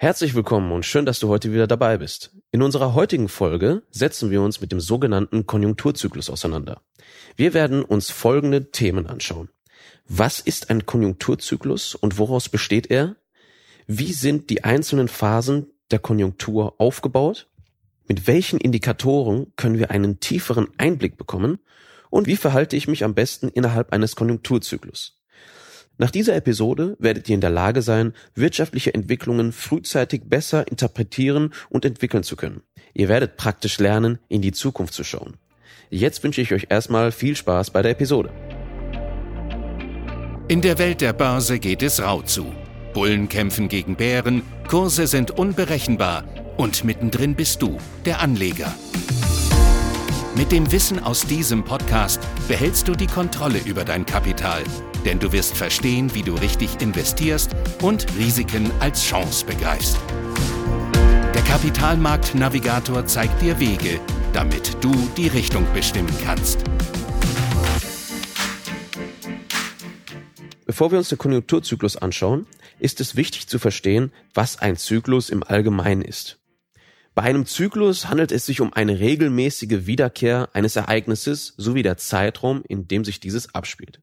Herzlich willkommen und schön, dass du heute wieder dabei bist. In unserer heutigen Folge setzen wir uns mit dem sogenannten Konjunkturzyklus auseinander. Wir werden uns folgende Themen anschauen. Was ist ein Konjunkturzyklus und woraus besteht er? Wie sind die einzelnen Phasen der Konjunktur aufgebaut? Mit welchen Indikatoren können wir einen tieferen Einblick bekommen? Und wie verhalte ich mich am besten innerhalb eines Konjunkturzyklus? Nach dieser Episode werdet ihr in der Lage sein, wirtschaftliche Entwicklungen frühzeitig besser interpretieren und entwickeln zu können. Ihr werdet praktisch lernen, in die Zukunft zu schauen. Jetzt wünsche ich euch erstmal viel Spaß bei der Episode. In der Welt der Börse geht es rau zu. Bullen kämpfen gegen Bären, Kurse sind unberechenbar und mittendrin bist du, der Anleger. Mit dem Wissen aus diesem Podcast behältst du die Kontrolle über dein Kapital denn du wirst verstehen, wie du richtig investierst und Risiken als Chance begreifst. Der Kapitalmarktnavigator zeigt dir Wege, damit du die Richtung bestimmen kannst. Bevor wir uns den Konjunkturzyklus anschauen, ist es wichtig zu verstehen, was ein Zyklus im Allgemeinen ist. Bei einem Zyklus handelt es sich um eine regelmäßige Wiederkehr eines Ereignisses sowie der Zeitraum, in dem sich dieses abspielt.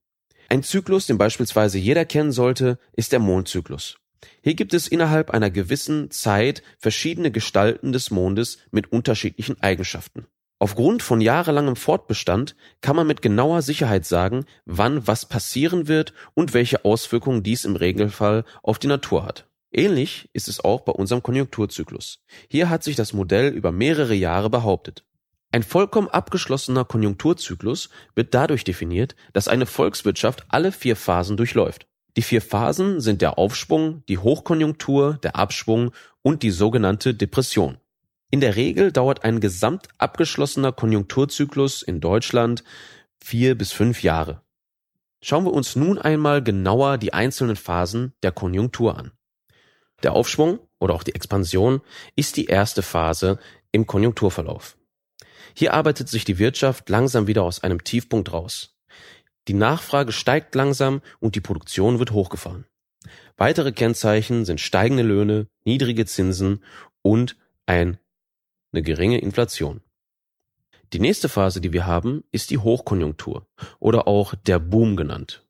Ein Zyklus, den beispielsweise jeder kennen sollte, ist der Mondzyklus. Hier gibt es innerhalb einer gewissen Zeit verschiedene Gestalten des Mondes mit unterschiedlichen Eigenschaften. Aufgrund von jahrelangem Fortbestand kann man mit genauer Sicherheit sagen, wann was passieren wird und welche Auswirkungen dies im Regelfall auf die Natur hat. Ähnlich ist es auch bei unserem Konjunkturzyklus. Hier hat sich das Modell über mehrere Jahre behauptet. Ein vollkommen abgeschlossener Konjunkturzyklus wird dadurch definiert, dass eine Volkswirtschaft alle vier Phasen durchläuft. Die vier Phasen sind der Aufschwung, die Hochkonjunktur, der Abschwung und die sogenannte Depression. In der Regel dauert ein gesamt abgeschlossener Konjunkturzyklus in Deutschland vier bis fünf Jahre. Schauen wir uns nun einmal genauer die einzelnen Phasen der Konjunktur an. Der Aufschwung oder auch die Expansion ist die erste Phase im Konjunkturverlauf. Hier arbeitet sich die Wirtschaft langsam wieder aus einem Tiefpunkt raus. Die Nachfrage steigt langsam und die Produktion wird hochgefahren. Weitere Kennzeichen sind steigende Löhne, niedrige Zinsen und ein, eine geringe Inflation. Die nächste Phase, die wir haben, ist die Hochkonjunktur oder auch der Boom genannt.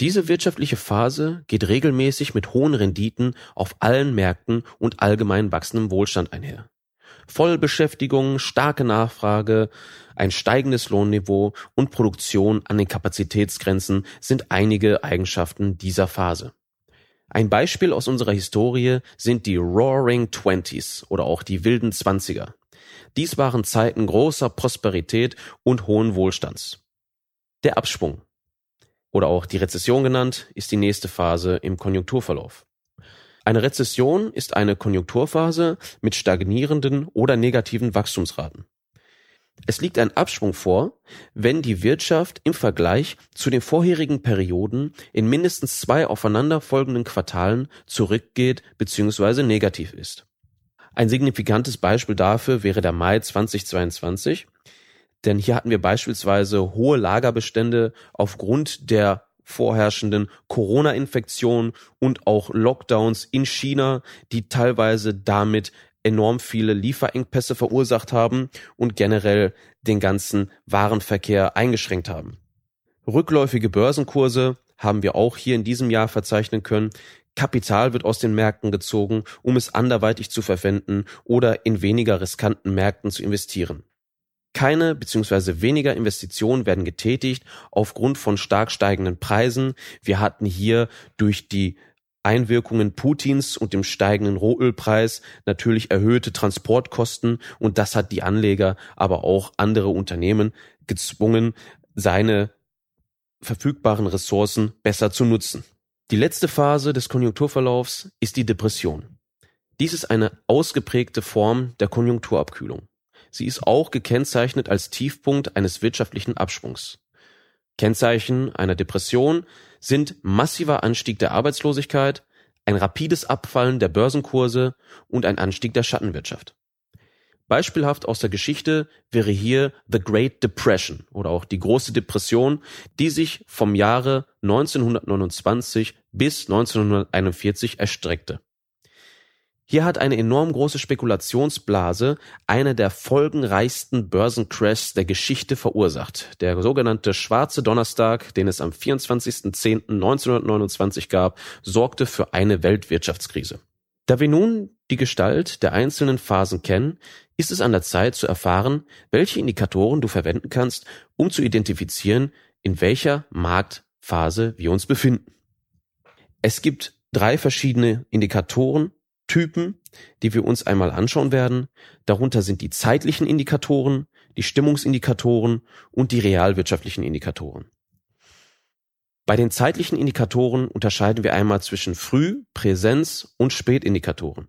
Diese wirtschaftliche Phase geht regelmäßig mit hohen Renditen auf allen Märkten und allgemein wachsendem Wohlstand einher. Vollbeschäftigung, starke Nachfrage, ein steigendes Lohnniveau und Produktion an den Kapazitätsgrenzen sind einige Eigenschaften dieser Phase. Ein Beispiel aus unserer Historie sind die Roaring Twenties oder auch die wilden Zwanziger. Dies waren Zeiten großer Prosperität und hohen Wohlstands. Der Absprung oder auch die Rezession genannt ist die nächste Phase im Konjunkturverlauf. Eine Rezession ist eine Konjunkturphase mit stagnierenden oder negativen Wachstumsraten. Es liegt ein Abschwung vor, wenn die Wirtschaft im Vergleich zu den vorherigen Perioden in mindestens zwei aufeinanderfolgenden Quartalen zurückgeht bzw. negativ ist. Ein signifikantes Beispiel dafür wäre der Mai 2022, denn hier hatten wir beispielsweise hohe Lagerbestände aufgrund der vorherrschenden Corona-Infektionen und auch Lockdowns in China, die teilweise damit enorm viele Lieferengpässe verursacht haben und generell den ganzen Warenverkehr eingeschränkt haben. Rückläufige Börsenkurse haben wir auch hier in diesem Jahr verzeichnen können. Kapital wird aus den Märkten gezogen, um es anderweitig zu verwenden oder in weniger riskanten Märkten zu investieren. Keine bzw. weniger Investitionen werden getätigt aufgrund von stark steigenden Preisen. Wir hatten hier durch die Einwirkungen Putins und dem steigenden Rohölpreis natürlich erhöhte Transportkosten und das hat die Anleger, aber auch andere Unternehmen gezwungen, seine verfügbaren Ressourcen besser zu nutzen. Die letzte Phase des Konjunkturverlaufs ist die Depression. Dies ist eine ausgeprägte Form der Konjunkturabkühlung. Sie ist auch gekennzeichnet als Tiefpunkt eines wirtschaftlichen Abschwungs. Kennzeichen einer Depression sind massiver Anstieg der Arbeitslosigkeit, ein rapides Abfallen der Börsenkurse und ein Anstieg der Schattenwirtschaft. Beispielhaft aus der Geschichte wäre hier The Great Depression oder auch die große Depression, die sich vom Jahre 1929 bis 1941 erstreckte. Hier hat eine enorm große Spekulationsblase eine der folgenreichsten Börsencrashs der Geschichte verursacht. Der sogenannte Schwarze Donnerstag, den es am 24.10.1929 gab, sorgte für eine Weltwirtschaftskrise. Da wir nun die Gestalt der einzelnen Phasen kennen, ist es an der Zeit zu erfahren, welche Indikatoren du verwenden kannst, um zu identifizieren, in welcher Marktphase wir uns befinden. Es gibt drei verschiedene Indikatoren, Typen, die wir uns einmal anschauen werden. Darunter sind die zeitlichen Indikatoren, die Stimmungsindikatoren und die realwirtschaftlichen Indikatoren. Bei den zeitlichen Indikatoren unterscheiden wir einmal zwischen Früh-, Präsenz- und Spätindikatoren.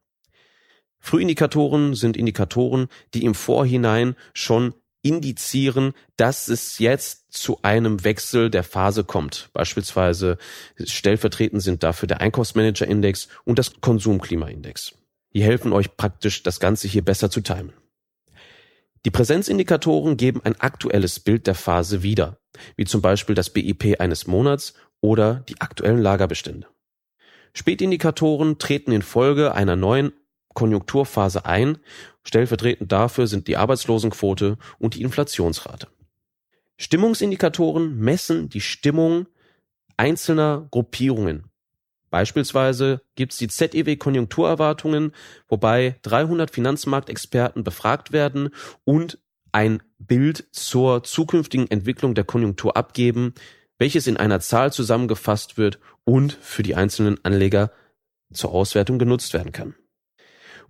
Frühindikatoren sind Indikatoren, die im Vorhinein schon indizieren, dass es jetzt zu einem Wechsel der Phase kommt. Beispielsweise stellvertretend sind dafür der Einkaufsmanager-Index und das Konsumklima-Index. Die helfen euch praktisch, das Ganze hier besser zu timen. Die Präsenzindikatoren geben ein aktuelles Bild der Phase wieder, wie zum Beispiel das BIP eines Monats oder die aktuellen Lagerbestände. Spätindikatoren treten in Folge einer neuen Konjunkturphase ein. Stellvertretend dafür sind die Arbeitslosenquote und die Inflationsrate. Stimmungsindikatoren messen die Stimmung einzelner Gruppierungen. Beispielsweise gibt es die ZEW Konjunkturerwartungen, wobei 300 Finanzmarktexperten befragt werden und ein Bild zur zukünftigen Entwicklung der Konjunktur abgeben, welches in einer Zahl zusammengefasst wird und für die einzelnen Anleger zur Auswertung genutzt werden kann.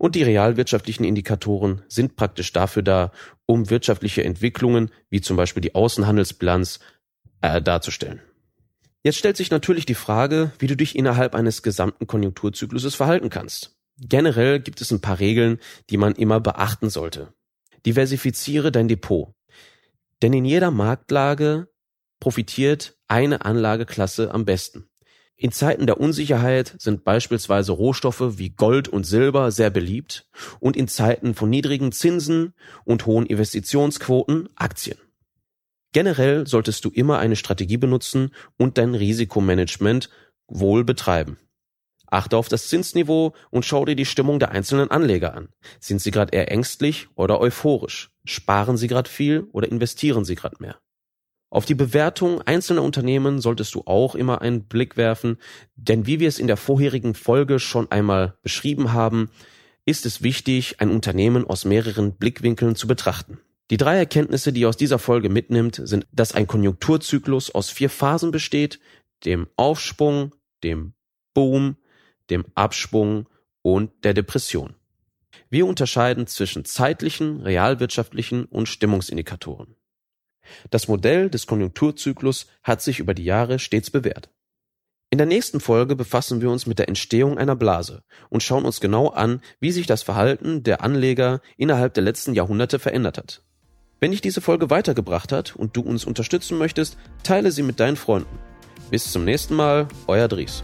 Und die realwirtschaftlichen Indikatoren sind praktisch dafür da, um wirtschaftliche Entwicklungen, wie zum Beispiel die Außenhandelsbilanz, äh, darzustellen. Jetzt stellt sich natürlich die Frage, wie du dich innerhalb eines gesamten Konjunkturzykluses verhalten kannst. Generell gibt es ein paar Regeln, die man immer beachten sollte. Diversifiziere dein Depot. Denn in jeder Marktlage profitiert eine Anlageklasse am besten. In Zeiten der Unsicherheit sind beispielsweise Rohstoffe wie Gold und Silber sehr beliebt und in Zeiten von niedrigen Zinsen und hohen Investitionsquoten Aktien. Generell solltest du immer eine Strategie benutzen und dein Risikomanagement wohl betreiben. Achte auf das Zinsniveau und schau dir die Stimmung der einzelnen Anleger an. Sind sie gerade eher ängstlich oder euphorisch? Sparen sie gerade viel oder investieren sie gerade mehr? Auf die Bewertung einzelner Unternehmen solltest du auch immer einen Blick werfen, denn wie wir es in der vorherigen Folge schon einmal beschrieben haben, ist es wichtig, ein Unternehmen aus mehreren Blickwinkeln zu betrachten. Die drei Erkenntnisse, die ihr aus dieser Folge mitnimmt, sind, dass ein Konjunkturzyklus aus vier Phasen besteht, dem Aufschwung, dem Boom, dem Abschwung und der Depression. Wir unterscheiden zwischen zeitlichen, realwirtschaftlichen und Stimmungsindikatoren. Das Modell des Konjunkturzyklus hat sich über die Jahre stets bewährt. In der nächsten Folge befassen wir uns mit der Entstehung einer Blase und schauen uns genau an, wie sich das Verhalten der Anleger innerhalb der letzten Jahrhunderte verändert hat. Wenn dich diese Folge weitergebracht hat und du uns unterstützen möchtest, teile sie mit deinen Freunden. Bis zum nächsten Mal, euer Dries.